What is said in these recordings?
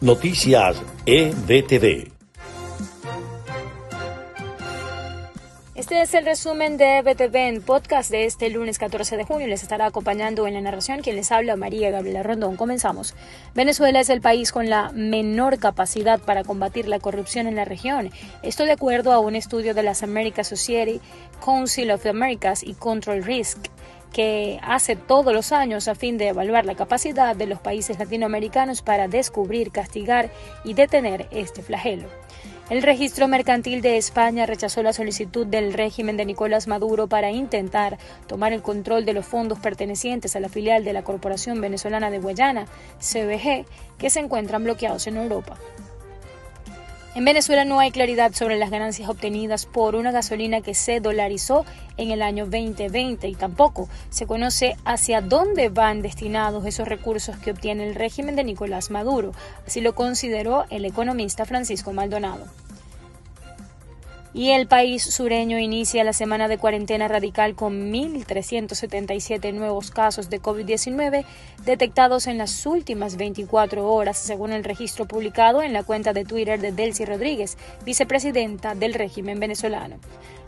Noticias EBTV. Este es el resumen de EBTV en podcast de este lunes 14 de junio. Les estará acompañando en la narración quien les habla María Gabriela Rondón. Comenzamos. Venezuela es el país con la menor capacidad para combatir la corrupción en la región. Esto de acuerdo a un estudio de las American Society, Council of Americas y Control Risk que hace todos los años a fin de evaluar la capacidad de los países latinoamericanos para descubrir, castigar y detener este flagelo. El registro mercantil de España rechazó la solicitud del régimen de Nicolás Maduro para intentar tomar el control de los fondos pertenecientes a la filial de la Corporación Venezolana de Guayana, CBG, que se encuentran bloqueados en Europa. En Venezuela no hay claridad sobre las ganancias obtenidas por una gasolina que se dolarizó en el año 2020 y tampoco se conoce hacia dónde van destinados esos recursos que obtiene el régimen de Nicolás Maduro. Así lo consideró el economista Francisco Maldonado y el país sureño inicia la semana de cuarentena radical con 1.377 nuevos casos de COVID-19 detectados en las últimas 24 horas, según el registro publicado en la cuenta de Twitter de Delcy Rodríguez, vicepresidenta del régimen venezolano.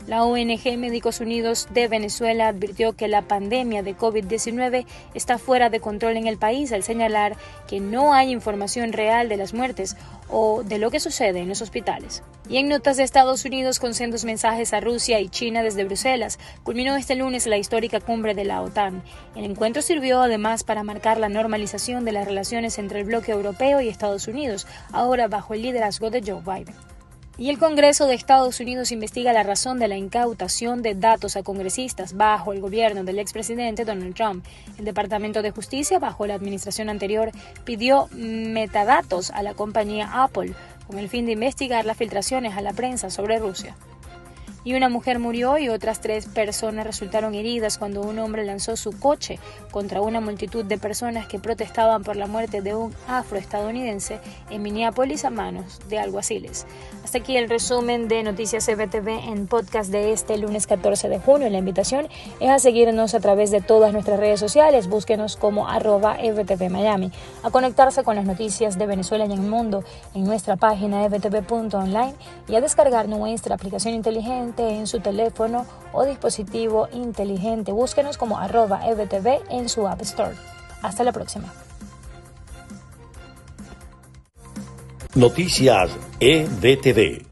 La ONG Médicos Unidos de Venezuela advirtió que la pandemia de COVID-19 está fuera de control en el país al señalar que no hay información real de las muertes o de lo que sucede en los hospitales. Y en notas de Estados Unidos con sendos mensajes a Rusia y China desde Bruselas, culminó este lunes la histórica cumbre de la OTAN. El encuentro sirvió además para marcar la normalización de las relaciones entre el bloque europeo y Estados Unidos, ahora bajo el liderazgo de Joe Biden. Y el Congreso de Estados Unidos investiga la razón de la incautación de datos a congresistas bajo el gobierno del expresidente Donald Trump. El Departamento de Justicia, bajo la administración anterior, pidió metadatos a la compañía Apple con el fin de investigar las filtraciones a la prensa sobre Rusia y una mujer murió y otras tres personas resultaron heridas cuando un hombre lanzó su coche contra una multitud de personas que protestaban por la muerte de un afroestadounidense en Minneapolis a manos de alguaciles. Hasta aquí el resumen de Noticias CBTV en podcast de este lunes 14 de junio. La invitación es a seguirnos a través de todas nuestras redes sociales. Búsquenos como arroba EBTV Miami. A conectarse con las noticias de Venezuela y el mundo en nuestra página ebtv.online y a descargar nuestra aplicación en su teléfono o dispositivo inteligente. Búsquenos como arroba EBTV en su App Store. Hasta la próxima. Noticias EBTV.